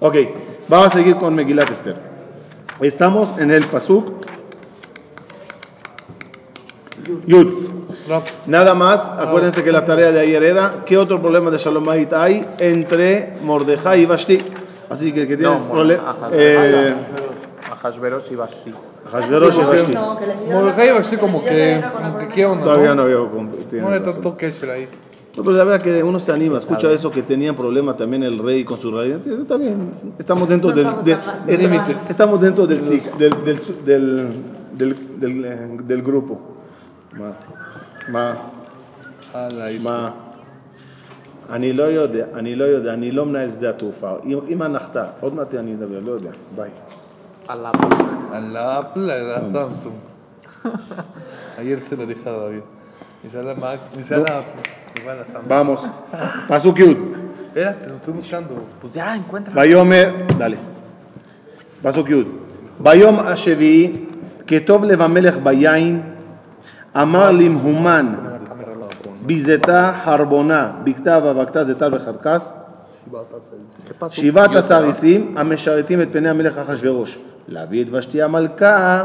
Ok, vamos a seguir con Megilat Esther. Estamos en el Pasuk Yud. Nada más, acuérdense que la tarea de ayer era ¿qué otro problema de Shalom Bayit hay entre Mordejai y Vashti? Así que el que tiene No, problema. Eh, Ahashverosh y Basti. Hashverosh y pidió Mordejai va así como que, qué onda, Todavía no ¿no? había No hay tanto que ahí. No, pero la verdad que uno se anima, escucha eso que tenían problema también el rey con su rey. Está bien, estamos dentro No del, estamos de- tan- es- Límites. estamos dentro del, sig- del, del, su- del, del, del, eh, del grupo. Ma, ma, Ala, esto. מה? אני לא יודע, אני לא יודע, אני לא מנהל שדה התעופה. אם אם הנחתה, עוד מעט אני אדבר, לא יודע, ביי. Allah. A la Apple, a la Samsung. Ayer Vamos. Pasuk Yud. Espérate, lo estoy buscando. Pues ya, encuentra. Bayomer, dale. Paso Yud. Bayom Ashevi, Ketov Levamelech Bayain, Amar Limhuman, Bizeta Harbona, Biktava Vakta Zetar Becharkas, שבעת עשר עיסים המשרתים את פני המלך אחשורוש, להביא את ושתי המלכה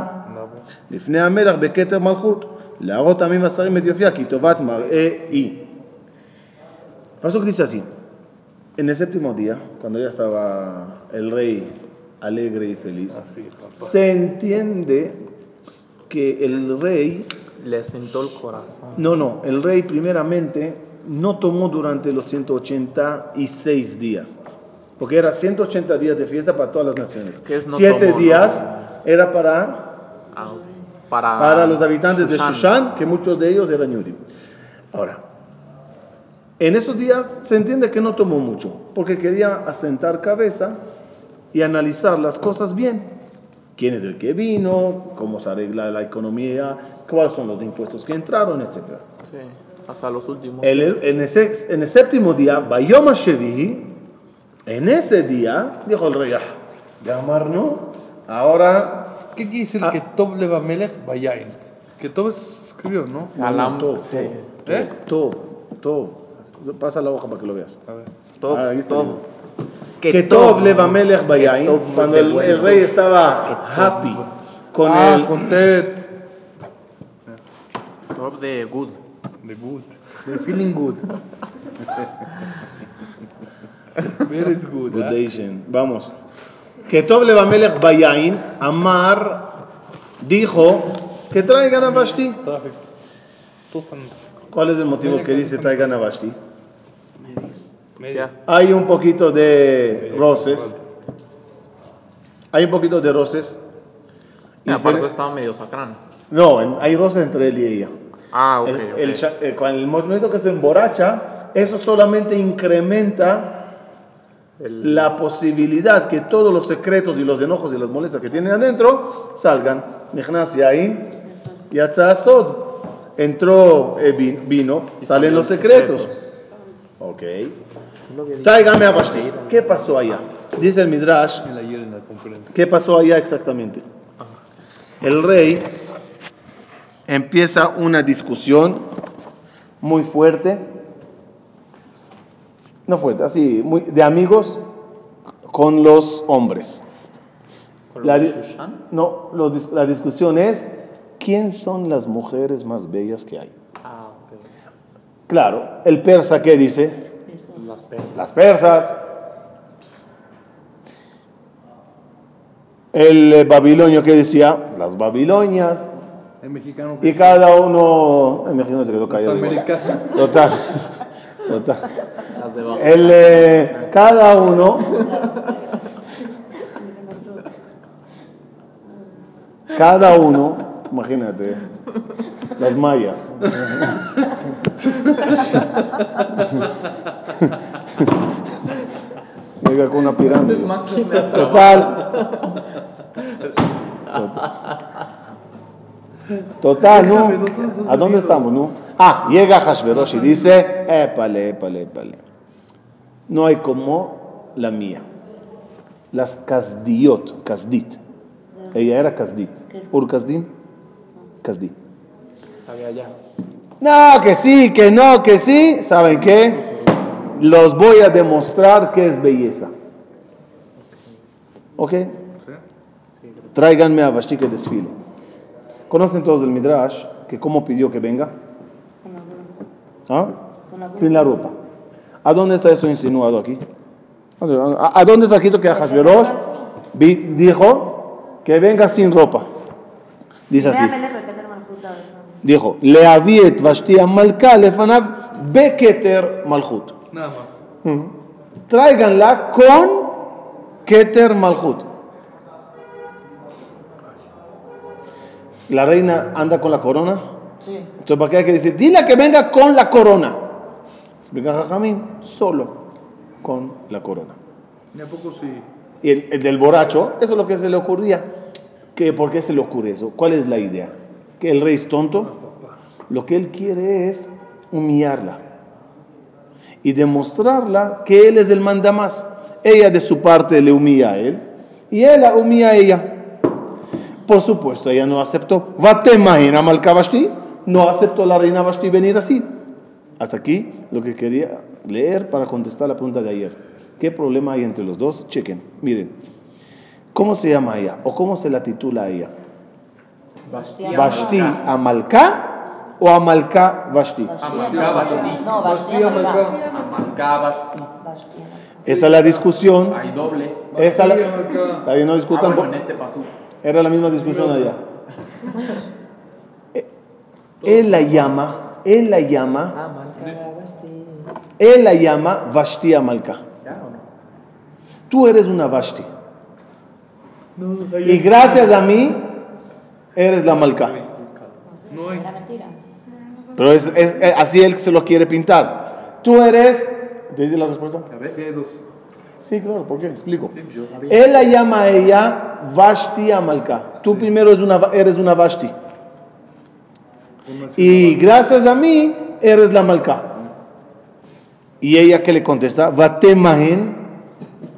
לפני המלך בכתר מלכות. להראות עמים השרים את יופייה, כי טובת מראה היא. Pasuk dice así, en el séptimo día, cuando ya estaba el rey alegre y feliz, se entiende que el rey, Le sentó el corazón. no, no, el rey primeramente no tomó durante los 186 días, porque era 180 días de fiesta para todas las naciones. ¿Qué es no Siete tomó, no? días era para Ah, para, para los habitantes de Shushan. Que muchos de ellos eran Yudim. Ahora, en esos días se entiende que no tomó mucho, porque quería asentar cabeza y analizar las cosas bien. ¿Quién es el que vino? ¿Cómo se arregla la economía? ¿Cuáles son los impuestos que entraron? Etcétera. Sí, hasta los últimos. El- en, ese- en el séptimo día, Bayom Shevi, en ese día, dijo el rey, "Ah, llamar no, ahora ¿Qué quiere decir Ah. que Tob Leva Melech Bayain? Que Tob es- escribió, ¿no? Salam, sí. ¿Eh? todo, todo. Pasa la hoja para que lo veas. A ver. Todo, Ah, bien. Que todo, Tov Leva Melech Bayain, Tov cuando el, el rey estaba happy con ah, el... con Ted. Top de good. De good. De feeling good. Very good. Good ¿ah? Nation. Vamos. Que Tov Leva Melech Bayain, Amar dijo que traigan a Vashti. ¿Cuál es el motivo que dice traigan a Vashti? Hay un poquito de roces. Hay un poquito de roces. Y aparte estaba medio sacrán. no, hay roces entre él y ella. Ah, ok, El, el sha- eh, cuando el momento que se emborracha, eso solamente incrementa El- la posibilidad que todos los secretos y los enojos y las molestias que tienen adentro salgan. Entró eh, vi- vino, Y salen los secretos. secreto. Ok. Tráigame a Vashti. ¿Qué pasó allá? Dice el Midrash, El ayer en la conferencia. ¿qué pasó allá exactamente? El rey empieza una discusión muy fuerte, no fuerte, así, muy, de amigos con los hombres. ¿Con La, los di- Shushan? no, la discusión es, ¿quién son las mujeres más bellas que hay? Ah. Claro, el persa, ¿qué dice? Las persas. Las persas. El eh, babilonio, ¿qué decía? Las babilonias. El mexicano. Y cada uno, el mexicano se quedó callado. Total, total. El, eh, cada uno, cada uno, imagínate, las mayas. Llega con una pirámide. Total. Total. Total, ¿no? ¿A dónde estamos, no? Ah, llega Hashverosh y dice, épale, épale, épale. No hay como la mía. Las Kasdiot, Kasdit. Ella era Kasdit. ¿Ur Kasdim? Kasdi. No, que sí, que no, que sí. ¿Saben qué? Los voy a demostrar que es belleza. ¿Ok? Tráiganme a Vashti que desfile. ¿Conocen todos el Midrash que cómo pidió que venga? ¿Ah? Sin la ropa. ¿A dónde está eso insinuado aquí? ¿A, dónde está escrito que Hashverosh vi- dijo que venga sin ropa? Dice así. Dijo, le aviet Vashti Malka lefanav beketer malchut. Nada más. Tráiganla con keter malchut. La reina anda con la corona. Entonces, ¿para qué hay que decir? Dile que venga con la corona. Explica Jajamín, solo con la corona. ¿Y a poco sí? Y el, el del borracho, eso es lo que se le ocurría. ¿Qué, ¿Por qué se le ocurre eso? ¿Cuál es la idea? ¿Que el rey es tonto? Lo que él quiere es humillarla y demostrarla que él es el mandamás. Ella de su parte le humilla a él y él la humilla a ella. Por supuesto, ella no aceptó. Vatemahina Malka Vashti no aceptó la reina Vashti venir así. Hasta aquí lo que quería leer para contestar la pregunta de ayer. ¿Qué problema hay entre los dos? Chequen, miren. ¿Cómo se llama ella? ¿O cómo se la titula ella? ¿Vashti Amalka o Amalka Vashti? Amalcá, Basti. No, Basti, Amalcá. Amalcá. Amalcá, Basti. Basti, Amalcá. Esa es la discusión. Hay doble. Esa la... Amalcá. Está bien, no Ah, discutan. bueno, en este pasú. Era la misma discusión allá. Eh, Él la llama, él la llama, él la llama Vashti Amalka. Tú eres una Vashti. Y gracias a mí, eres la mentira. Pero es, es- es- así él se lo quiere pintar. Tú eres. ¿Te dice la respuesta? Sí, claro, ¿por qué? Explico. Él la llama a ella Vashti Amalka. Tú primero eres una, eres una Vashti. Y gracias a mí eres la Malka. Y ella que le contesta, Vatemahen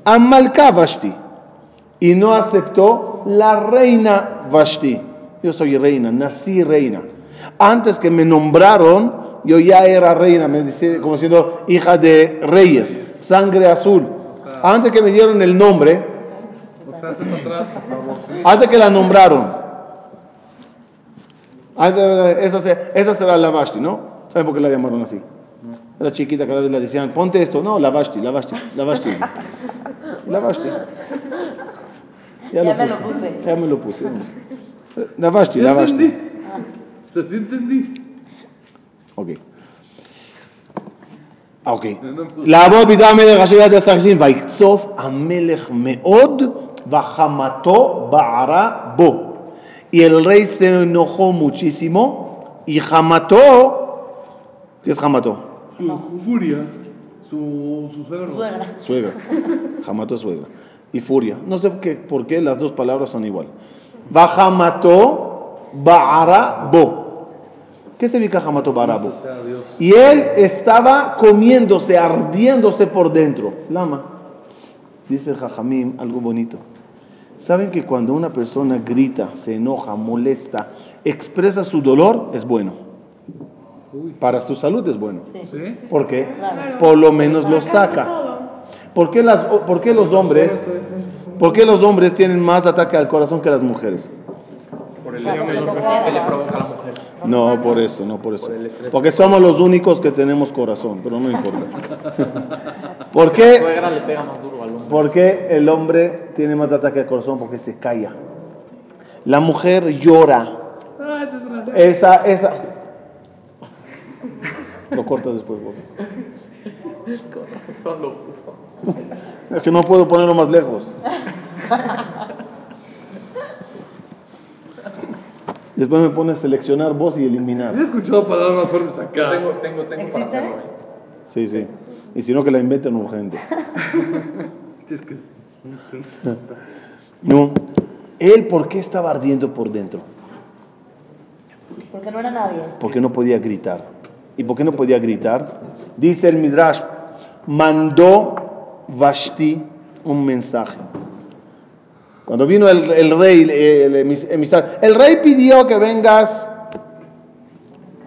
Amalka Vashti. Y no aceptó la reina Vashti. Yo soy reina, nací reina. Antes que me nombraron, yo ya era reina, me dice, como siendo hija de reyes, sangre azul. Antes que me dieron el nombre, antes que la nombraron. Antes, esa, se- esa será la Vashti, ¿no? ¿Saben por qué la llamaron así? Era chiquita, cada vez le decían, ponte esto. No, la Vashti, la Vashti, la Vashti. La Vashti. Ya, Ya lo me lo puse. puse. Ya me lo puse. vamos. La Vashti, la Vashti. Sí entendí. Ok. Ah, ok. לעבוד בידי המלך אשר יד הסכסין ויקצוף המלך מאוד וחמתו בערה בו. Y el rey se enojó muchísimo y jamató, ¿qué es jamató? Su, furia, su, su suegro. Suegra. Suegra. Jamató suegra. Y furia. No sé qué, por qué las dos palabras son igual. Bajamató ba'ara bo. ¿Qué significa jamató ba'ara bo? sea Dios. Y él estaba comiéndose, ardiéndose por dentro. Lama. Dice Jajamim algo bonito. ¿Saben que cuando una persona grita, se enoja, molesta, expresa su dolor, es bueno? Para su salud es bueno. ¿Sí? ¿Por qué? Por lo menos lo saca. ¿Por qué, las, por qué los hombres, por qué los hombres tienen más ataque al corazón que las mujeres? Por el Porque estrés que le ¿no? provoca a la mujer. No, por eso, no por eso. Porque somos los únicos que tenemos corazón, pero no importa. ¿Por qué? ¿Por qué el hombre tiene más ataque al corazón? Porque se calla. La mujer llora. Esa, esa. Lo cortas después, por favor. Solo puso. Es que no puedo ponerlo más lejos. Después me pone seleccionar voz y eliminar. He escuchado palabras más fuertes acá. Tengo, tengo, tengo para hacerlo. Sí, sí. Y si no, que la inventen urgente. Es que. No. Él, ¿por qué estaba ardiendo por dentro? Porque no era nadie. Porque no podía gritar. ¿Y por qué no podía gritar? Dice el Midrash, mandó Vashti un mensaje. Cuando vino el, el rey, el emis- emisario, el rey pidió que vengas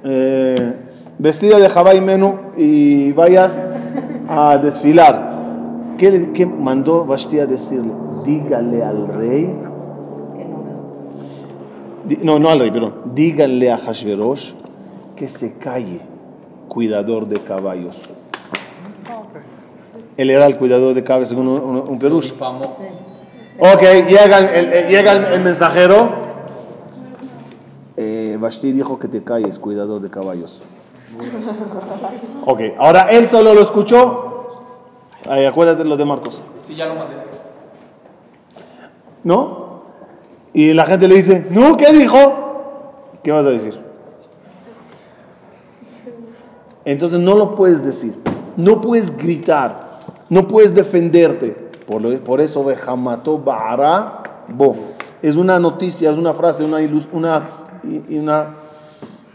eh, vestida de Jabá y Menú y vayas a desfilar. ¿Qué, le- qué mandó Vashti a decirle? Dígale al rey, no no, no al rey, perdón, díganle a Hashverosh que se calle, cuidador de caballos. Él era el cuidador de caballos, según un, un, un. Famoso. Ok, llega el- llega el, el mensajero. Eh, Vashti dijo que te calles, cuidador de caballos. Ok, ahora él solo lo escuchó. Ay, acuérdate lo de Marcos. Sí, ya lo mandé. ¿No? Y la gente le dice, no, ¿qué dijo? ¿Qué vas a decir? Entonces no lo puedes decir. No puedes gritar. No puedes defenderte. Por, lo- por eso, Bejamato Baara Bo. Es una noticia, es una frase, una, ilus- una, una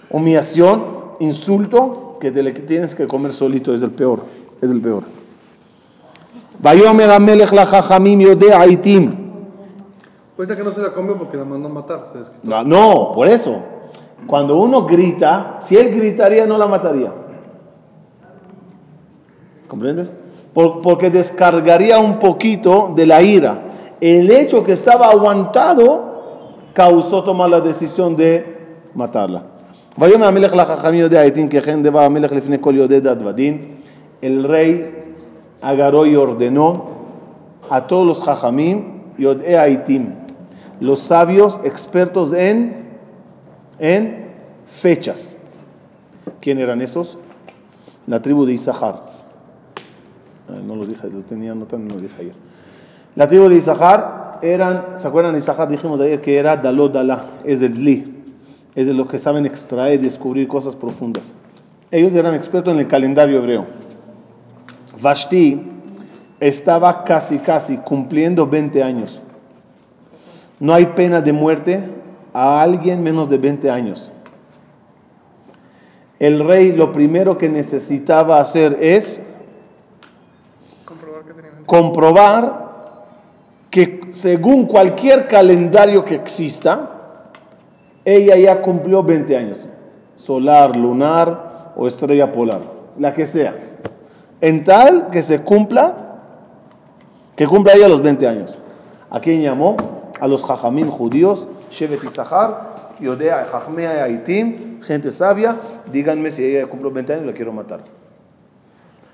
humillación, insulto que te le tienes que comer solito. Es el peor. Es el peor. Vayó a mi Vayomer Amelech la Jajamim Yodea Aitim. Pues que no se la comió porque la mandó a matar. No, por eso. Cuando uno grita, si él gritaría, no la mataría. ¿Comprendes? Por, porque descargaría un poquito de la ira. El hecho que estaba aguantado causó tomar la decisión de matarla. El rey agarró y ordenó a todos los jajamim yod'e aitim, los sabios expertos en, en fechas. ¿Quién eran esos? La tribu de Isahar. Ah, No lo dije, lo tenía anotado, no lo dije ayer. La tribu de Isahar eran, ¿se acuerdan de Isahar? Dijimos ayer que era Daló Dalá, es del Li, es de los que saben extraer y descubrir cosas profundas. Ellos eran expertos en el calendario hebreo. Vashti estaba casi, casi cumpliendo 20 años. No hay pena de muerte a alguien menos de 20 años. El rey lo primero que necesitaba hacer es Comprobar que tenía comprobar que según cualquier calendario que exista, ella ya cumplió 20 años. Solar, lunar o estrella polar, la que sea. En tal que se cumpla, que cumpla ella los 20 años. ¿A quién llamó? A los jajamín judíos, Shevet Isahar, Yodea, Jajmea y Aitim, gente sabia, díganme si ella cumplió 20 años, la quiero matar.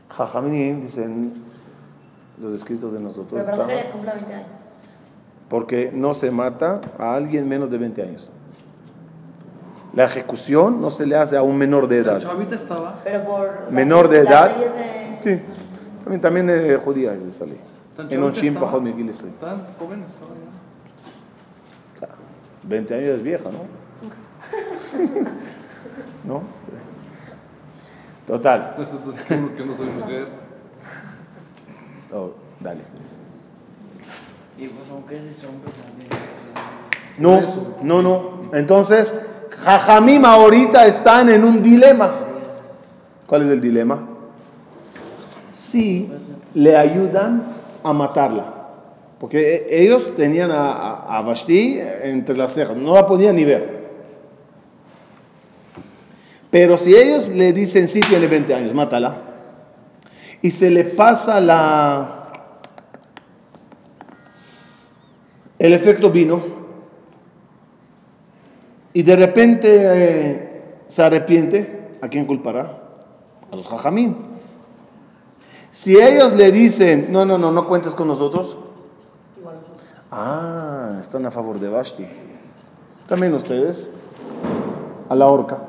Jajamín, dicen los escritos de nosotros, Pero estaba- que ella cumpla 20 años. porque no se mata a alguien menos de 20 años. La ejecución no se le hace a un menor de edad. chavita estaba. Pero por. Menor de edad. de- Sí, también, también de judía es esa ley. En chavita un shim estaba. pajot joven estaba ya. 20 años es vieja, ¿no? ¿No? Total. Que no soy mujer. Oh, dale. Y pues aunque eres hombre también. No, no, no. Entonces, Jajamim ahorita están en un dilema. ¿Cuál es el dilema? Si le ayudan a matarla. Porque e- ellos tenían a, a- Vashti entre las cejas, no la podían ni ver. Pero si ellos le dicen, sí, tiene 20 años, mátala. Y se le pasa la... El efecto vino. Y de repente eh, se arrepiente, ¿a quién culpará? A los jajamín. Si ellos le dicen, no, no, no, no cuentes con nosotros. Ah, están a favor de Vashti. También ustedes, a la horca.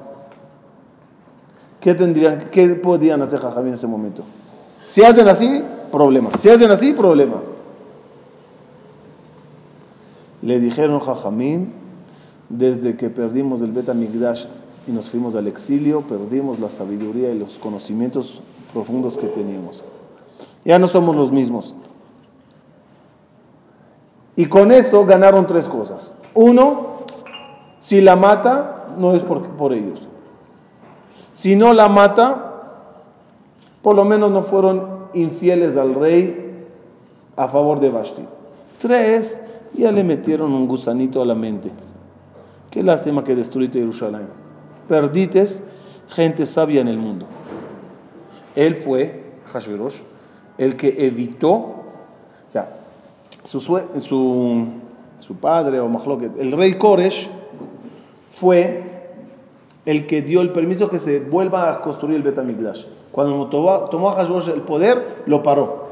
¿Qué tendrían, qué podían hacer jajamín en ese momento? Si hacen así, problema. Si hacen así, problema. Le dijeron Jajamín, desde que perdimos el Bet Migdash y nos fuimos al exilio, perdimos la sabiduría y los conocimientos profundos que teníamos. Ya no somos los mismos. Y con eso ganaron tres cosas. Uno, si la mata, no es por, ellos. Si no la mata, por lo menos no fueron infieles al rey a favor de Vashti. Tres, ya le metieron un gusanito a la mente. Qué lástima que destruiste Jerusalén. Perdites gente sabia en el mundo. Él fue, Hashverosh, el que evitó, o sea, su, su, padre o Mahloket, el rey Koresh, fue el que dio el permiso que se vuelva a construir el Betamigdash. Cuando tomó, tomó el poder, lo paró.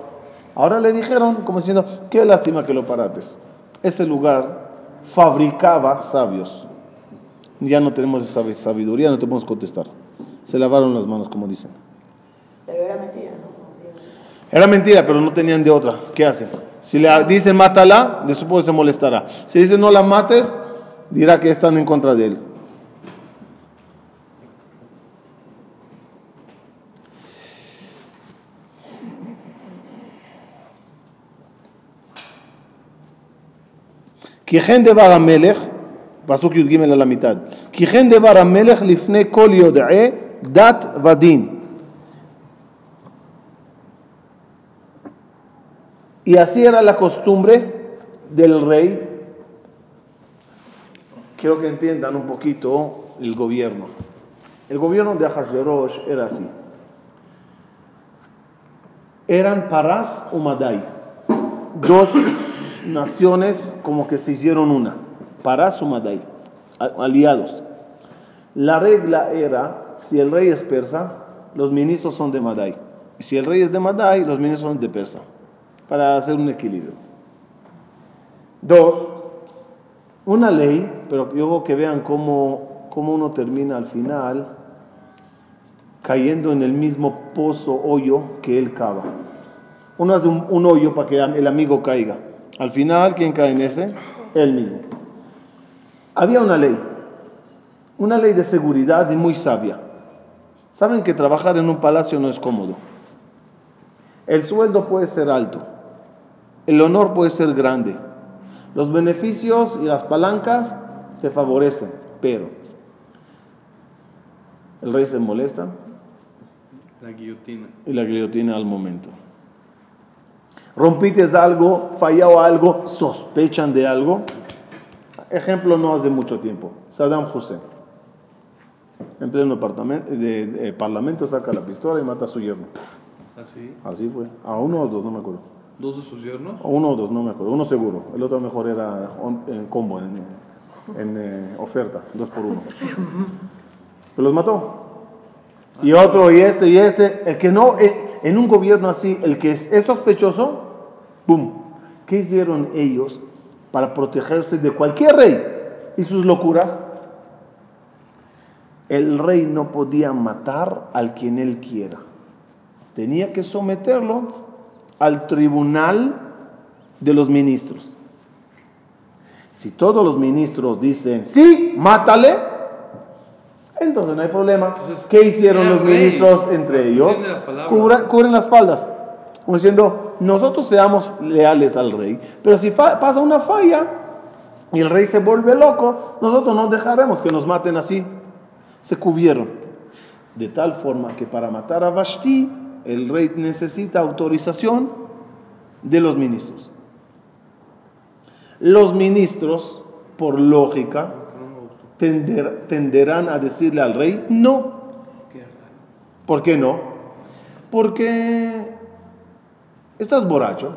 Ahora le dijeron, como diciendo, qué lástima que lo parates. Ese lugar fabricaba sabios. Ya no tenemos esa sabiduría, no te podemos contestar. Se lavaron las manos, como dicen. Pero era mentira, ¿no? Era mentira, pero no tenían de otra. ¿Qué hacen? Si le dicen mátala, de supongo se molestará. Si dicen no la mates, dirá que están en contra de él. Kijen de bar המלך, פסוק י"ג על המיתד, kijen דבר המלך לפני כל יודעי דת ודין. Y así era la costumbre del rey. Quiero que entiendan un poquito el gobierno. El gobierno de Ahasverosh era así. Eran Parás o Madai. Dos naciones como que se hicieron una. Parás o Madai. Aliados. La regla era, si el rey es persa, los ministros son de Madai. Y si el rey es de Madai, los ministros son de persa para hacer un equilibrio. Dos, una ley, pero yo que vean cómo, cómo uno termina al final cayendo en el mismo pozo, hoyo que él cava. Uno hace un, un hoyo para que el amigo caiga. Al final, ¿quién cae en ese? Él mismo. Había una ley, una ley de seguridad y muy sabia. Saben que trabajar en un palacio no es cómodo. El sueldo puede ser alto, el honor puede ser grande, los beneficios y las palancas te favorecen, pero el rey se molesta La guillotina. y la guillotina al momento. Rompites algo, fallado algo, sospechan de algo. Ejemplo no hace mucho tiempo, Saddam Hussein. En pleno de, de- parlamento saca la pistola y mata a su yerno. Así. Así fue. A uno o dos, no me acuerdo. Dos de sus yernos. Uno o dos, no me acuerdo. Uno seguro. El otro mejor era en combo, en, en, eh, oferta, dos por uno. Pero los mató. Y otro, y este, y este. El que no, eh, en un gobierno así, el que es, es sospechoso, ¡boom! ¿Qué hicieron ellos para protegerse de cualquier rey y sus locuras? El rey no podía matar al quien él quiera. Tenía que someterlo al tribunal de los ministros. Si todos los ministros dicen, sí, mátale, entonces no hay problema. Entonces, ¿Qué hicieron los rey. ministros entre ellos? La. Cubra- cubren las espaldas. Como diciendo, nosotros seamos leales al rey, pero si pasa una falla y el rey se vuelve loco, nosotros no dejaremos que nos maten así. Se cubrieron. De tal forma que para matar a Vashti, el rey necesita autorización de los ministros. Los ministros, por lógica, tender- tenderán a decirle al rey, no. ¿Por qué no? Porque estás borracho,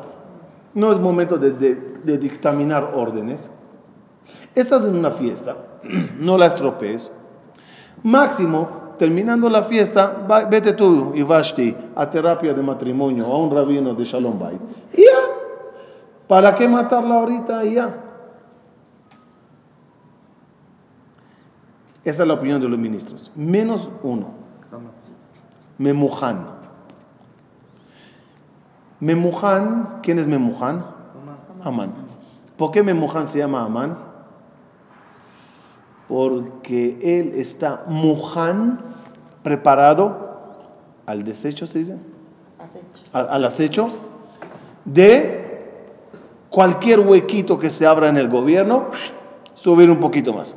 no es momento de dictaminar órdenes, estás en una fiesta, no la estropees. Máximo, terminando la fiesta, vete tú y a terapia de matrimonio, a un rabino de Shalom Bay. Y ya, ¿para qué matarla ahorita ya? Esa es la opinión de los ministros. Menos uno. Memujan. Memujan, ¿quién es Memujan? Amán. ¿Por qué Memujan se llama Amán? Porque él está mujan, preparado al desecho, se dice, al, al acecho de cualquier huequito que se abra en el gobierno, subir un poquito más.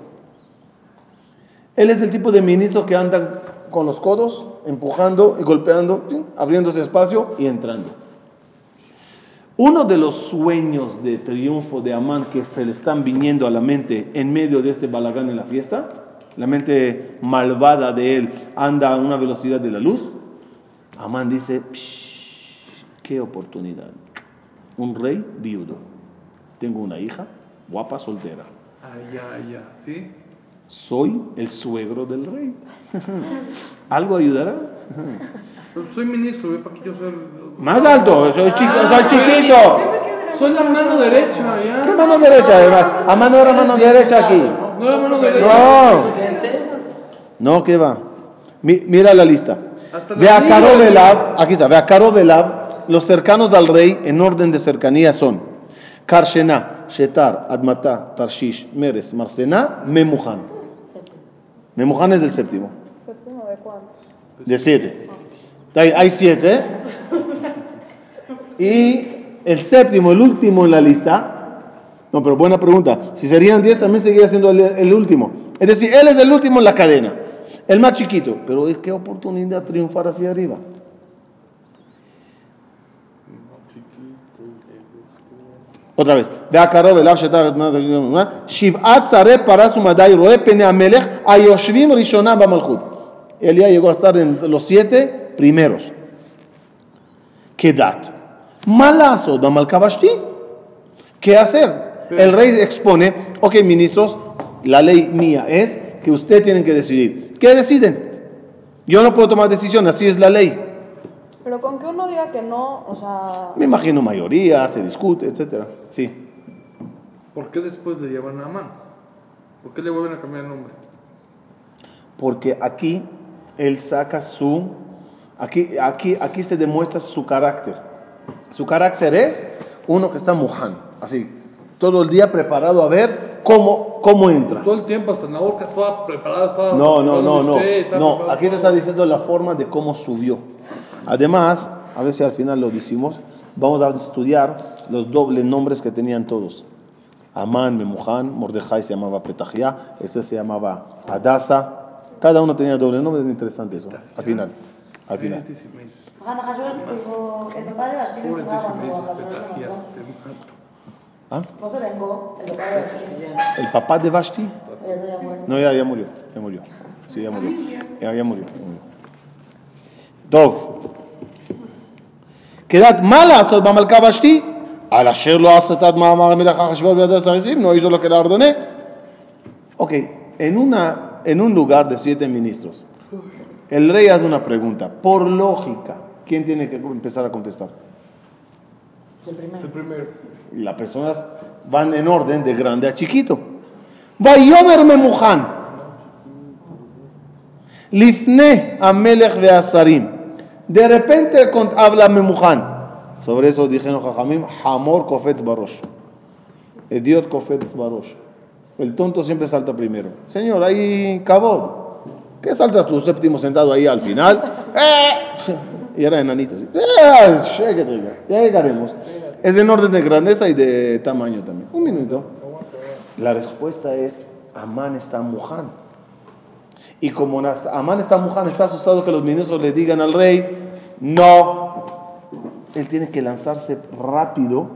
Él es el tipo de ministro que anda con los codos, empujando y golpeando, abriéndose espacio y entrando. Uno de los sueños de triunfo de Amán que se le están viniendo a la mente en medio de este balagán en la fiesta, la mente malvada de él anda a una velocidad de la luz. Amán dice, "Psh, qué oportunidad. Un rey viudo. Tengo una hija, guapa, soltera. Ah, ya, ya, ¿sí? Soy el suegro del rey. ¿Algo ayudará? Soy ministro, ve para que yo soy. Más alto, soy, chico, soy chiquito. Soy la mano derecha, ya. ¿Qué mano derecha? además? A mano era mano derecha aquí. No. No. No, ¿qué va? Mi- mira la lista. Ve a niña. Karobelab, aquí está, ve a Karobelab, los cercanos al rey en orden de cercanía son Karshena, Shetar, Admatá, Tarshish, Meres, Marsena, Memuhan. Memuhan es del séptimo. ¿Séptimo de cuántos? De siete. Hay siete. Y el séptimo, el último en la lista. No, pero buena pregunta. Si serían 10, también seguiría siendo el, último. Es decir, él es el último en la cadena, el más chiquito. Pero es qué oportunidad triunfar hacia arriba. Otra vez. Elías llegó a estar en los siete primeros. Kedat. Malazo, ¿Qué hacer? El rey expone, ok, ministros, la ley mía es que ustedes tienen que decidir. ¿Qué deciden? Yo no puedo tomar decisión, así es la ley. Pero con que uno diga que no, o sea, Me imagino mayoría, se discute, etcétera. Sí. ¿Por qué después le llaman a Amán? ¿Por qué le vuelven a cambiar el nombre? Porque aquí él saca su, aquí, aquí, aquí se demuestra su carácter. Su carácter es uno que está muhan, así, todo el día preparado a ver cómo, cómo entra. Todo el tiempo hasta en la boca estaba preparado, estaba... No, no, no, no, usted, no. Aquí te está diciendo la forma de cómo subió. Además, a ver si al final lo decimos, vamos a estudiar los dobles nombres que tenían todos. Amán, Memuhan, Mordejai se llamaba Petahia, este se llamaba Adasa. Cada uno tenía doble nombre, es interesante eso. Al final, al final. ¿Ah? No se vengó el papá de Vashti. ¿El papá de Vashti? No, ya, ya murió. Ya murió. Sí, ya murió. Ya, ya murió. Dov. Quedad malas os Bamalka Vashti. Al Asher lo asetad Mahamar No hizo lo que le ordené. Ok, en, una, en un lugar de siete ministros, el rey hace una pregunta. Por lógica, ¿quién tiene que empezar a contestar? El primero Y las personas van en orden de grande a chiquito. ויאמר ממוכן, לפני המלך והשרים. De repente cont- habla ממוכן. Sobre eso dijeron Jajamim, Hamor kofetz barosh. Idiot kofetz barosh. El tonto siempre salta primero. Señor, ahí cabot. ¿Qué saltas tú séptimo sentado ahí al final? ¡Eh! Y era enanito. ¿sí? ¡Eh! Chéquete ya. Ya llegaremos. Es en orden de grandeza y de tamaño también. Un minuto. La respuesta es, Amán está muján. Y como Amán está muján, está asustado que los ministros le digan al rey, no. Él tiene que lanzarse rápido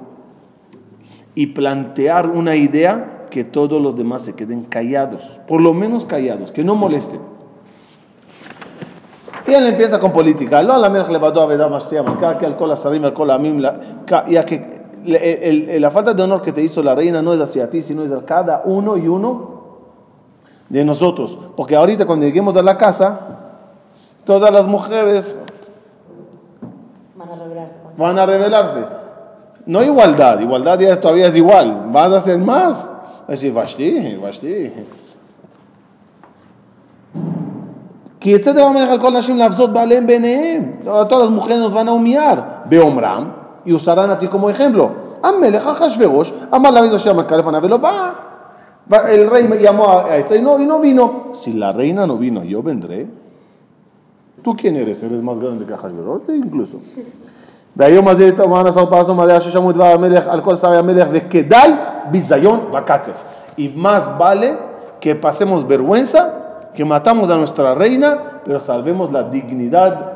y plantear una idea que todos los demás se queden callados, por lo menos callados, que no molesten él empieza con política. No la le va a que al cola sarim, cola ya que la falta de honor que te hizo la reina no es hacia ti, sino es a cada uno y uno de nosotros. Porque ahorita cuando lleguemos a la casa, todas las mujeres van a revelarse. Van a revelarse. No igualdad, igualdad ya todavía es igual, vas a hacer más. Es decir, Vashti, Vashti. כי יצא דבר המלך על כל נשים להפזות בעליהם בעיניהם. todas las mujeres nos van a humillar. באומרם, y usarán a ti como ejemplo. המלך אחשוורוש אמר להביא אשר המלכה לפניו ולא באה. Va- El rey me llamó a a este y no, y no vino. Si la reina no vino, yo vendré. ¿Tú quién eres? ¿Eres más grande que Ahashverosh? Incluso. והיום הזה תאמן עשר פרסו מדעי ששמעו דבר המלך על כל שרי המלך וכדאי ביזיון וקצף. Y más vale que pasemos vergüenza, que matamos a nuestra reina, pero salvemos la dignidad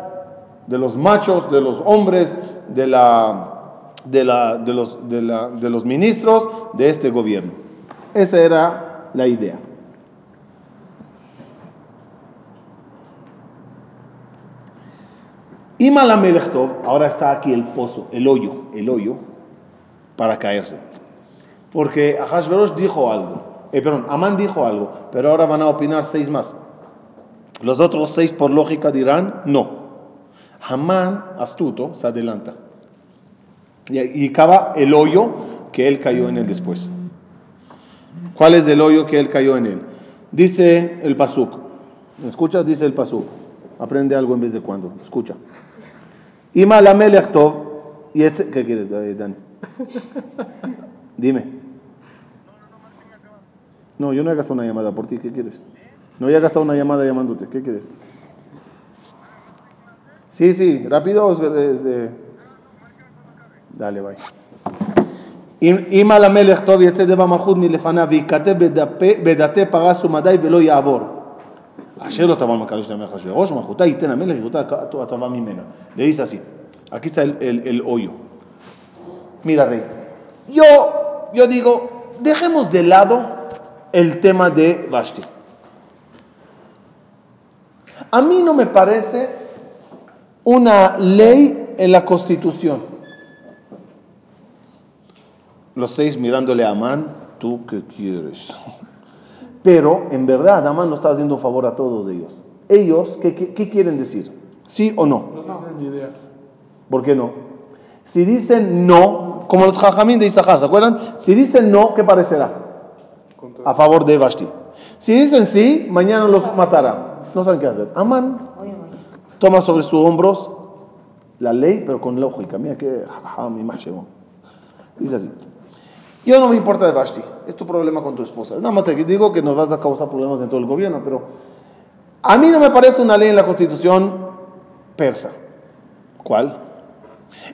de los machos, de los hombres, de, la, de, la, de, los, de, la, de los ministros de este gobierno. Esa era la idea. Ima la Melech Tov, ahora está aquí el pozo, el hoyo, el hoyo, para caerse. Porque Ahashverosh dijo algo, eh, perdón, Amán dijo algo, pero ahora van a opinar seis más. Los otros seis, por lógica, dirán no. Amán, astuto, se adelanta. Y, y cava el hoyo que él cayó en él después. ¿Cuál es el hoyo que él cayó en él? Dice el Pasuk. ¿Me escuchas? Dice el Pasuk. Aprende algo en vez de cuando. Escucha. Ima la ¿Qué quieres, Dani? Dime. No, yo no he gastado una llamada por ti. ¿Qué quieres? No he gastado una llamada llamándote. ¿Qué quieres? Sí, sí. Rápido. o es- es de- Dale, bye. אם על המלך טוב יצא דבר מלכות מלפניו וייכתב בדפי- בדתי פרס ומדי ולא יעבור. אשר לא תבוא המלכה לשלם אחשוורוש ומלכותה ייתן המלך יראותה הטובה ממנה. Le dice así. Aquí está el, el, el hoyo. Mira, rey. Yo, yo digo, dejemos de lado el tema de Vashti. A mí no me parece una ley en la constitución. Los seis mirándole a Amán, ¿tú qué quieres? Pero en verdad Amán no está haciendo un favor a todos ellos. Ellos, ¿qué, qué, qué quieren decir? ¿Sí o no? No ni idea. ¿Por qué no? Si dicen no, como los jajamín de Isahar, ¿se acuerdan? Si dicen no, ¿qué parecerá? A favor de Vashti. Si dicen sí, mañana los matará. No saben qué hacer. Amán toma sobre sus hombros la ley, pero con lógica. Mira que mi máximo. Dice así. Yo no me importa de Vashti. Es tu problema con tu esposa. Nada más te digo que nos vas a causar problemas dentro del gobierno, pero a mí no me parece una ley en la constitución persa. ¿Cuál?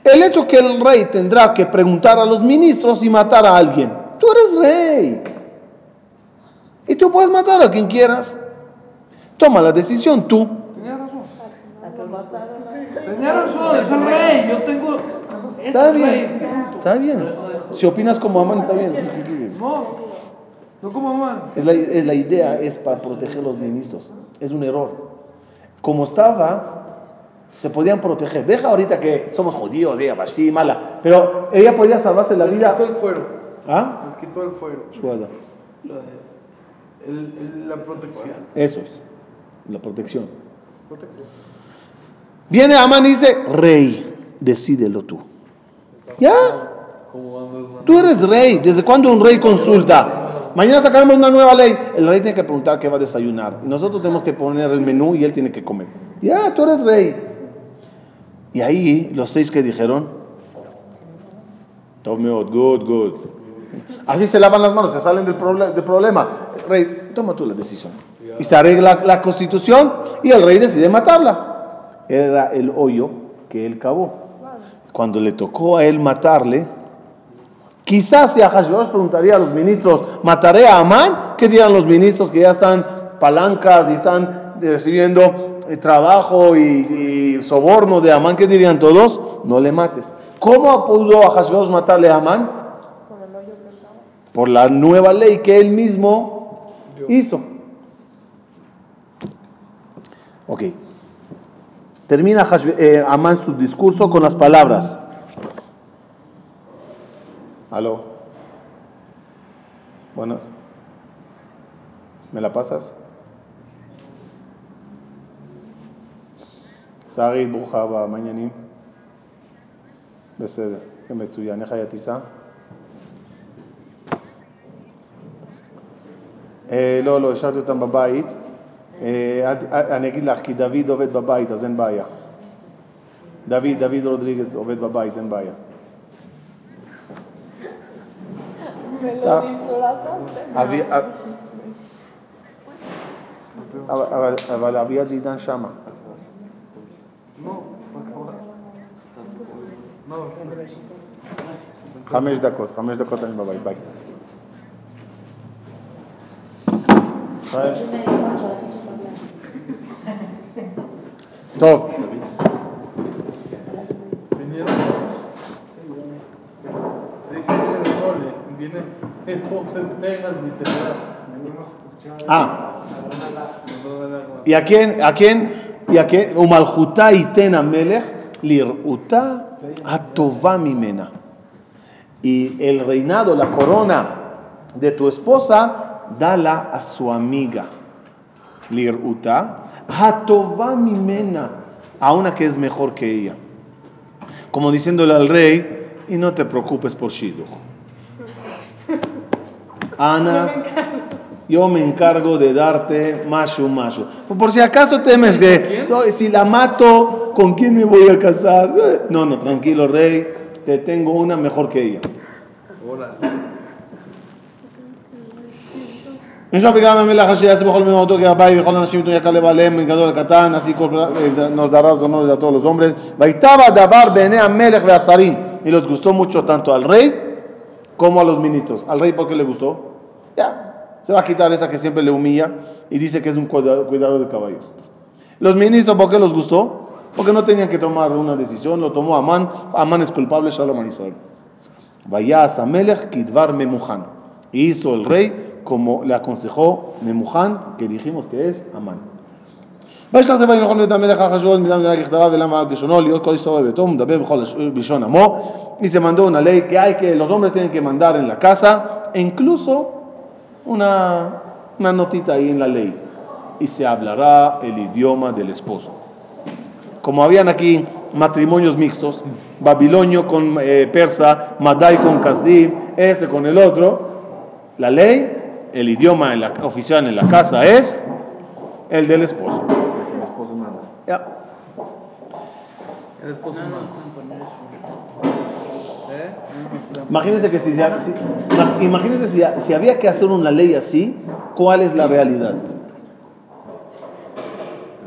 El hecho que el rey tendrá que preguntar a los ministros y matar a alguien. Tú eres rey. Y tú puedes matar a quien quieras. Toma la decisión tú. Tenía razón. Tenía razón, es el rey. Yo tengo. Es Está bien. rey. Está bien. Si opinas como Amán, está bien. No, no como man. Es la, es la idea es para proteger a los ministros. Es un error. Como estaba, se podían proteger. Deja ahorita que somos judíos, ella, mala. Pero ella podía salvarse la Les vida. quitó el fuero. ¿Ah? Les quitó el fuero. Shuada. El- el- la protección. Eso es. La protección. Protección. Viene Amán y dice, rey, decídelo tú. ¿Ya? Tú eres rey. ¿Desde cuándo un rey consulta? Mañana sacaremos una nueva ley. El rey tiene que preguntar qué va a desayunar. Y nosotros tenemos que poner el menú y él tiene que comer. Ya, tú eres rey. Y ahí los seis que dijeron, Tov meod, good, good. Así se lavan las manos, se salen del, del problema. Rey, toma tú la decisión. Y se arregla la constitución y el rey decide matarla. Era el hoyo que él cavó. Cuando le tocó a él matarle, quizás si a Hashverosh preguntaría a los ministros, ¿mataré a Amán? ¿Qué dirán los ministros que ya están palancas y están recibiendo eh, trabajo y, y soborno de Amán? ¿Qué dirían todos? No le mates. ¿Cómo pudo a Hashverosh matarle a Amán? Por la nueva ley que él mismo hizo. Ok. Termina Hashve- eh, Amán su discurso con las palabras. Aló. Bueno. ¿Me la pasas? שרית, ברוכה הבאה, מה העניינים? בסדר, מצוין, איך היה טיסה? לא, לא, השארתי אותם בבית. אה, אל ת- אל- אני אגיד לך, כי דוד עובד בבית, אז אין בעיה. דוד, דוד רודריגז עובד בבית, אין בעיה. אבל אביעד עידן שמה. חמש דקות, חמש דקות אני בבית, ביי. ¿sabes? Y Ah. ¿Y a quién? ¿A quién? ¿Y a quién? Umaljuta itena melech liruta atová mimena. Y el reinado, la corona de tu esposa dala a su amiga. Lir'uta atova mimena. A una que es mejor que ella. Como diciéndole al rey, y no te preocupes por Shidduch. Ana, yo me encargo de darte mashu mashu. Por si acaso temes que "No, si la mato, ¿con quién me voy a casar? No, no, tranquilo, rey, te tengo una mejor que ella. משם וגם המלך אשר יעשה בכל מימותו כרבי וכל האנשים יתנו יקר לב עליהם מגדול לקטן así nos dará los honores a todos los hombres ויטב הדבר בעיני המלך והשרים y les gustó mucho tanto al rey como a los ministros al rey ¿por qué le gustó? ya se va a quitar esa que siempre le humilla y dice que es un cuidado, cuidado de caballos los ministros ¿por qué les gustó? porque no tenían que tomar una decisión lo tomó Amán Amán es culpable Shalom a Israel Vayas Amelech Kidvar Memuhan. Y hizo el rey como le aconsejó Memuhan, que dijimos que es Amán. וישלח זה בנכון בית המלך החשוב מדם מדינה ככתבה ולמה כשונו להיות כל איסור ביתו ומדבר בכל בלשון עמו y se mandó una ley que hay que los hombres tienen que mandar en la casa e incluso una, una notita ahí en la ley y se hablará el idioma del esposo como habían aquí matrimonios mixtos, babilonio con eh, persa, Madai con Kasdim, este con el otro, la ley, el idioma en la, oficial en la casa es el del esposo. El esposo manda. Ya. El esposo manda. Imagínense que si, si- imagínense si, si había que hacer una ley así, ¿cuál es la realidad?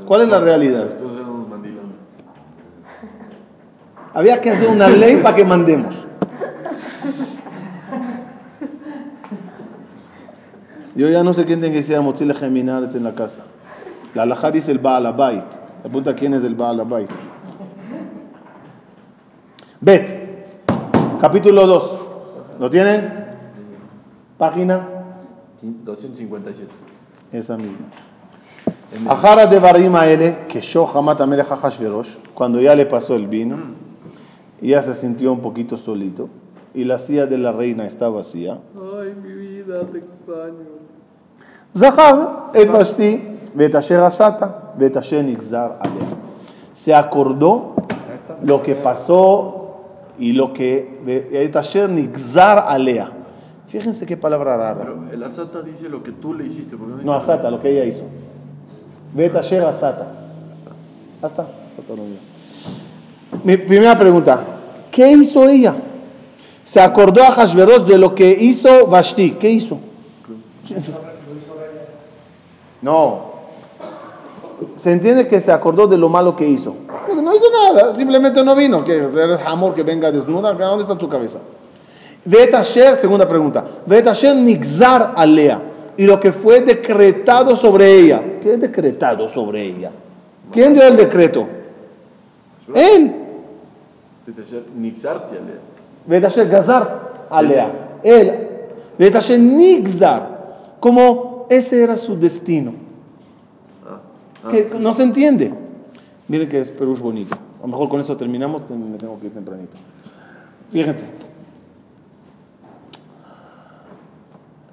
¿Cuál es la realidad? Había que hacer una ley para que mandemos. Yo ya no sé quién tiene que decir mochila geminar en la casa. La alajá dice el Baal Abait. La pregunta quién es el Baal Abait. Bet, capítulo 2. ¿Lo tienen? Página, 257. esa misma. Ajara de Barima Ele, que Shohamat Amelech Hashverosh, cuando ya le pasó el vino, y ya se sintió un poquito solito, y la silla de la reina está vacía. Ay, mi vida, te extraño. זכר את ושתי ואת אשר עשת ואת אשר נגזר עליה. Se acordó lo que pasó y lo que את אשר נגזר עליה. Fíjense qué palabra rara. Pero el asata dice lo que tú le hiciste. ¿por qué no dice No, asata, lo que ella hizo. ואת אשר עשת. Hasta, asata no digo. Mi primera pregunta, ¿qué hizo ella? Se acordó a Hashverosh de lo que hizo Vashti. ¿Qué hizo? No. Se entiende que se acordó de lo malo que hizo. Pero no hizo nada, simplemente no vino. Que eres amor que venga desnuda. ¿Dónde está tu cabeza? Vet Asher, segunda pregunta. Vet Asher Nigzar Alea. Y lo que fue decretado sobre ella. ¿Qué es decretado sobre ella? ¿Quién dio el decreto? Él. Nixarte alea. Vet Asher Gazar Alea. Él. Vet Asher Nigzar. Como ese era su destino. Que no se entiende. Miren que es Perush bonito. A lo mejor con eso terminamos, te- me tengo que ir tempranito. Fíjense.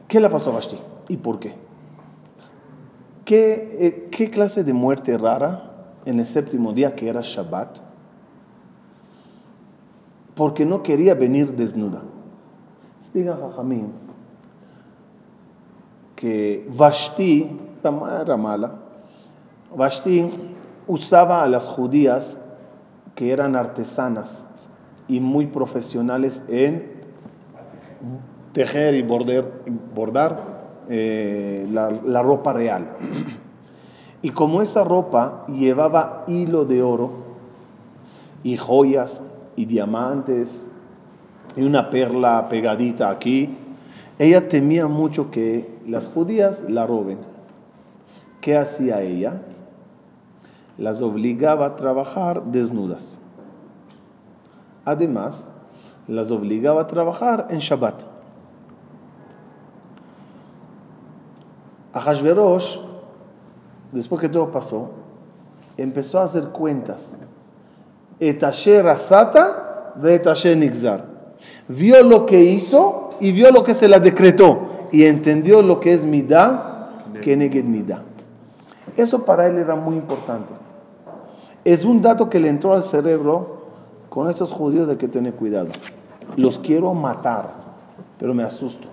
¿Qué le pasó a Vashti? ¿Y por qué? ¿Qué, eh, qué clase de muerte rara en el séptimo día que era Shabbat? Porque no quería venir desnuda. Explica Jajamín que Vashti era ma- era mala. Vashti usaba a las judías que eran artesanas y muy profesionales en tejer y border- bordar eh, la, la ropa real. Y como esa ropa llevaba hilo de oro y joyas y diamantes y una perla pegadita aquí, ella temía mucho que las judías la roben. ¿Qué hacía ella? Las obligaba a trabajar desnudas. Además, las obligaba a trabajar en Shabbat. Ahashverosh, después que todo pasó, empezó a hacer cuentas. Et asher asata ve et asher nigzar. Vio lo que hizo y vio lo que se la decretó. Y entendió lo que es midá, keneged midá. Eso para él era muy importante. Es un dato que le entró al cerebro con estos judíos de que tener cuidado. Los quiero matar, pero me asusto.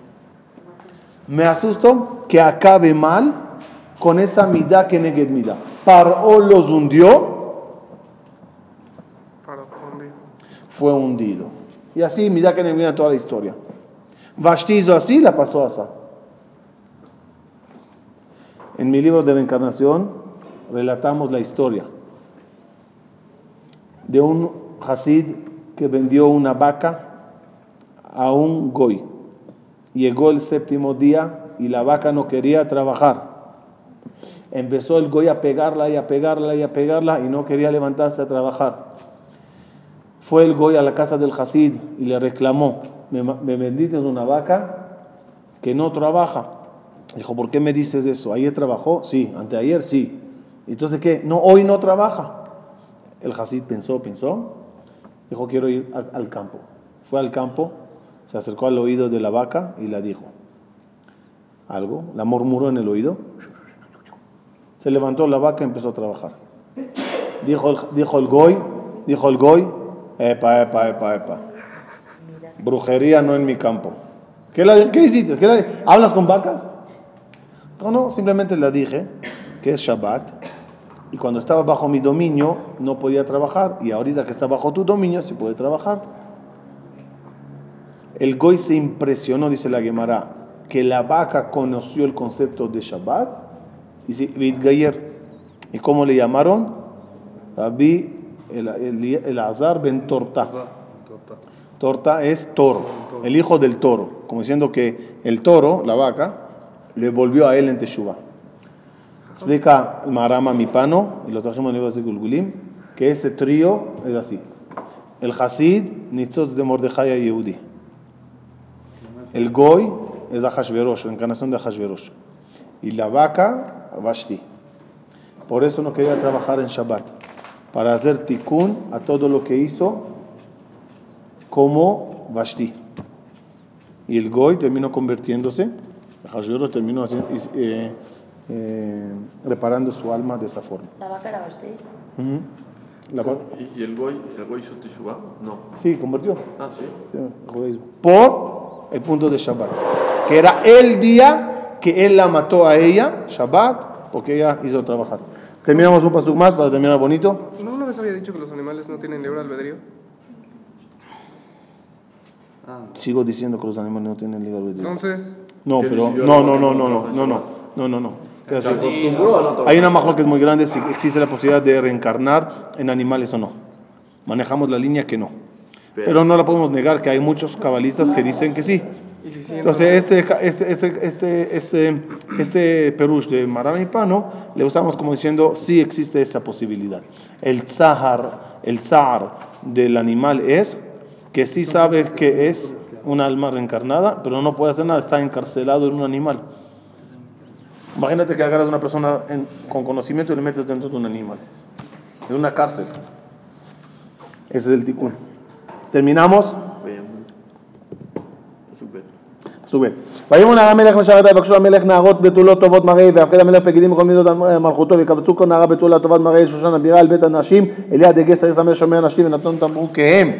Me asusto que acabe mal con esa midá que neged midá. Paró los hundió, fue hundido. Y así midá que neged midá toda la historia. Vashti así, la pasó así. En mi libro de reencarnación relatamos la historia de un Hasid que vendió una vaca a un goy. Llegó el séptimo día y la vaca no quería trabajar. Empezó el goy a pegarla y a pegarla y a pegarla y no quería levantarse a trabajar. Fue el goy a la casa del Hasid y le reclamó, me, me vendiste una vaca que no trabaja. Dijo, ¿por qué me dices eso? ¿Ayer trabajó? Sí. ¿Anteayer? Sí. Entonces, ¿qué? No, hoy no trabaja. El Hasid pensó, pensó. Dijo, quiero ir al, al campo. Fue al campo, se acercó al oído de la vaca y la dijo. Algo, la murmuró en el oído. Se levantó la vaca y empezó a trabajar. Dijo el, dijo el goy, dijo el goy, epa, epa, epa, epa. Brujería no en mi campo. ¿Qué, la, qué ¿Hablas con vacas? No, no, simplemente le dije que es Shabbat y cuando estaba bajo mi dominio no podía trabajar y ahorita que está bajo tu dominio sí puede trabajar. El Goy se impresionó, dice la Gemara, que la vaca conoció el concepto de Shabbat y. ¿Y cómo le llamaron? Rabbi el, el, el Azar ben Torta. Torta es toro, el hijo del toro, como diciendo que el toro, la vaca, le volvió a él en Teshuvah. Explica Marama Mipano, y lo trajimos en el libro de Gulgulim, que ese trío es así. El Hasid, Nitzotz de Mordejai a Yehudi. El Goy es Ahashverosh, la encarnación de Ahashverosh. Y la vaca, Vashti. Por eso no quería trabajar en Shabbat, para hacer tikkun a todo lo que hizo como Vashti. Y el Goy terminó convirtiéndose, Ahashverosh terminó haciendo- eh, eh, reparando su alma de esa forma. La vaca era Basti. Ujú. La va- ¿Y, y el Goy? ¿El Goy hizo Teshuvah? No. sí, convirtió. Ah, sí. Sí. Por el punto de Shabbat, que era el día que él la mató a ella, Shabbat, porque ella hizo trabajar. Terminamos un paso más para terminar bonito. ¿No una vez había dicho que los animales no tienen libre albedrío? Sigo diciendo que los animales no tienen libre albedrío. Entonces, No, ¿Qué pero no, no, no, no no, no, no, no, no, no. Hay una majlo que es muy grande si existe la posibilidad de reencarnar en animales o no. Manejamos la línea que no. Pero no la podemos negar que hay muchos cabalistas que dicen que sí. Entonces, este, este, este, este, este, este perush de Marami Pano le usamos como diciendo, sí existe esa posibilidad. El tzahar, el tzahar del animal es que sí sabe que es un alma reencarnada, pero no puede hacer nada, está encarcelado en un animal. Imagínate que agarras a una persona en- con conocimiento y le metes dentro de un animal, en una cárcel. Ese es el tikkun. Terminamos. Súper. סוג ב'. ויאמר נער המלך משרתי ויבקשו המלך נערות בתולות טובות מראה ויפקד המלך פקידים מכל מידות מלכותו ויקבצו כל נערה בתולה טובת מראה שושן הבירה אל בית הנשים אליה דגי שרי סמר שומר נשים ונתנו תמרוקיהם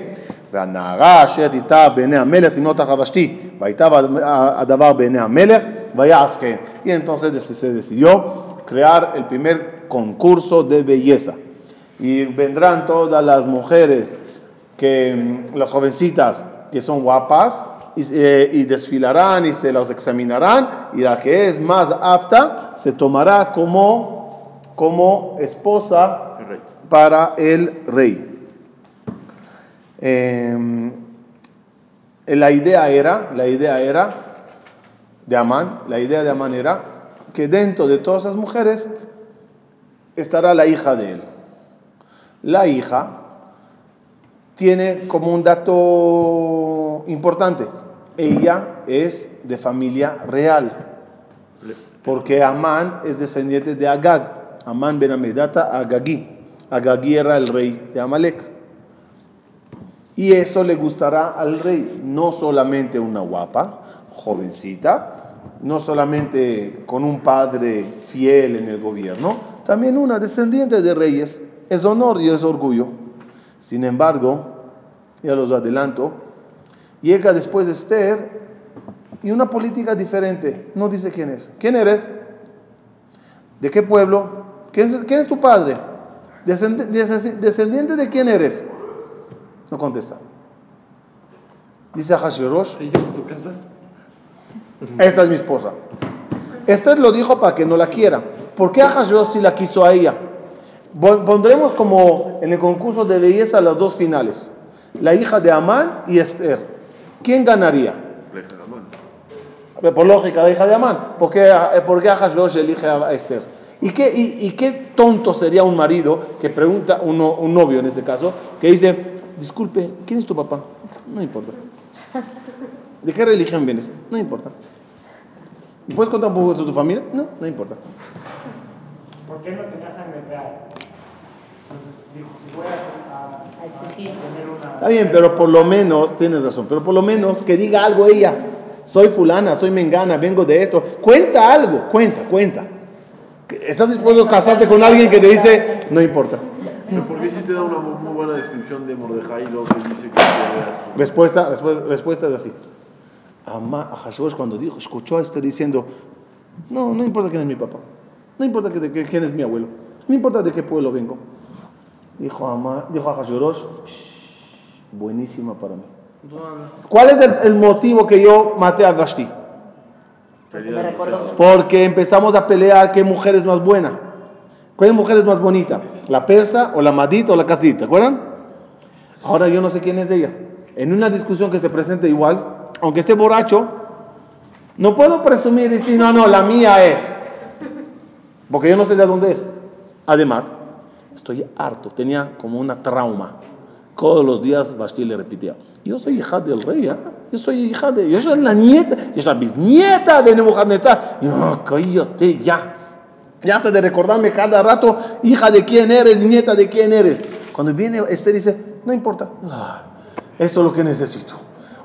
והנערה אשר איתה בעיני המלך תמנות אחר ושתי והייתה הדבר בעיני המלך ויעש כן. Y entonces se decidió crear el primer concurso de belleza y vendrán todas las mujeres que mm, las jovencitas que son guapas y, eh, y desfilarán y se las examinarán y la que es más apta se tomará como, como esposa El rey. para el rey. Eh, la idea era, la idea era de Amán, la idea de Amán era que dentro de todas esas mujeres estará la hija de él. La hija tiene como un dato importante. Ella es de familia real, porque Amán es descendiente de Agag. Amán ben Amedata Agagí. Agagí era el rey de Amalek. Y eso le gustará al rey, no solamente una guapa, jovencita, no solamente con un padre fiel en el gobierno, también una descendiente de reyes. Es honor y es orgullo. Sin embargo, ya los adelanto, llega después de Esther y una política diferente. No dice quién es. ¿Quién eres? ¿De qué pueblo? ¿Quién es, quién es tu padre? Descend- des- ¿Descendiente de quién eres? No contesta. Dice a Hashverosh, ¿Y yo en tu casa? esta es mi esposa. Esther lo dijo para que no la quiera. ¿Por qué Ahasverosh sí la quiso a ella? Pon- Pondremos como en el concurso de belleza las dos finales. La hija de Amán y Esther. ¿Quién ganaría? La hija de Amán. A Por lógica, la hija de Amán. ¿Por qué, eh, por qué elige a Esther? ¿Y qué, y, y qué tonto sería un marido que pregunta, un, no- un novio en este caso, que dice, disculpe, ¿quién es tu papá? No importa. ¿De qué religión vienes? No importa. ¿Y puedes contar un poco de tu familia? No, no importa. ¿Por qué no tenía sangre real? Entonces dijo, si voy a, exigir. tener una... Está bien, pero por lo menos, tienes razón, pero por lo menos que diga algo ella. Soy fulana, soy mengana, vengo de esto. Cuenta algo, cuenta, cuenta. ¿Estás dispuesto a casarte con alguien que te dice, no importa? Pero ¿por qué si te da una muy buena descripción de Mordejai luego te dice que su- Respuesta, respuesta, respuesta es así. Ama, a Hashverosh cuando dijo, escuchó a Esther diciendo, no, no importa quién es mi papá, no importa que, que- quién es mi abuelo, no importa de qué pueblo vengo. Dijo, Ama, dijo a Hashverosh, "Shh, buenísima para mí. ¿Cuál es el, el motivo que yo maté a Vashti? Porque que Porque empezamos a pelear qué mujer es más buena. ¿Cuál mujer es más bonita? ¿La persa o la madita o la casdita? ¿Te acuerdan? Ahora yo no sé quién es ella. En una discusión que se presenta igual, aunque esté borracho, no puedo presumir y decir, no, no, la mía es. Porque yo no sé de dónde es. Además, estoy harto, tenía como una trauma. Todos los días Basti le repetía, yo soy hija del rey, ¿ah? yo soy hija de, yo soy la nieta, yo soy la bisnieta de Nebuchadnezzar. Yo, cállate ya. Ya hasta de recordarme cada rato, hija de quién eres, nieta de quién eres. Cuando viene Esther dice, no importa, Ah, eso es lo que necesito.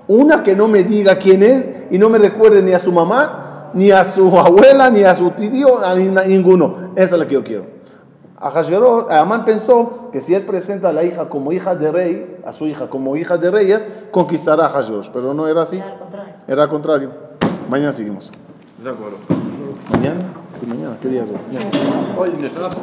Una que no me diga quién es y no me recuerde ni a su mamá, ni a su abuela, ni a su tío, a ni- a ninguno. Esa es la que yo quiero. Ahasverosh- Amán pensó que si él presenta a la hija como hija de rey, a su hija como hija de reyes, conquistará a Ahasverosh. Pero no era así, era al contrario. era al contrario. Mañana seguimos. De acuerdo. ¿Mañana? Sí, mañana. ¿Qué día es hoy? Mañana. Hoy, Nesaf.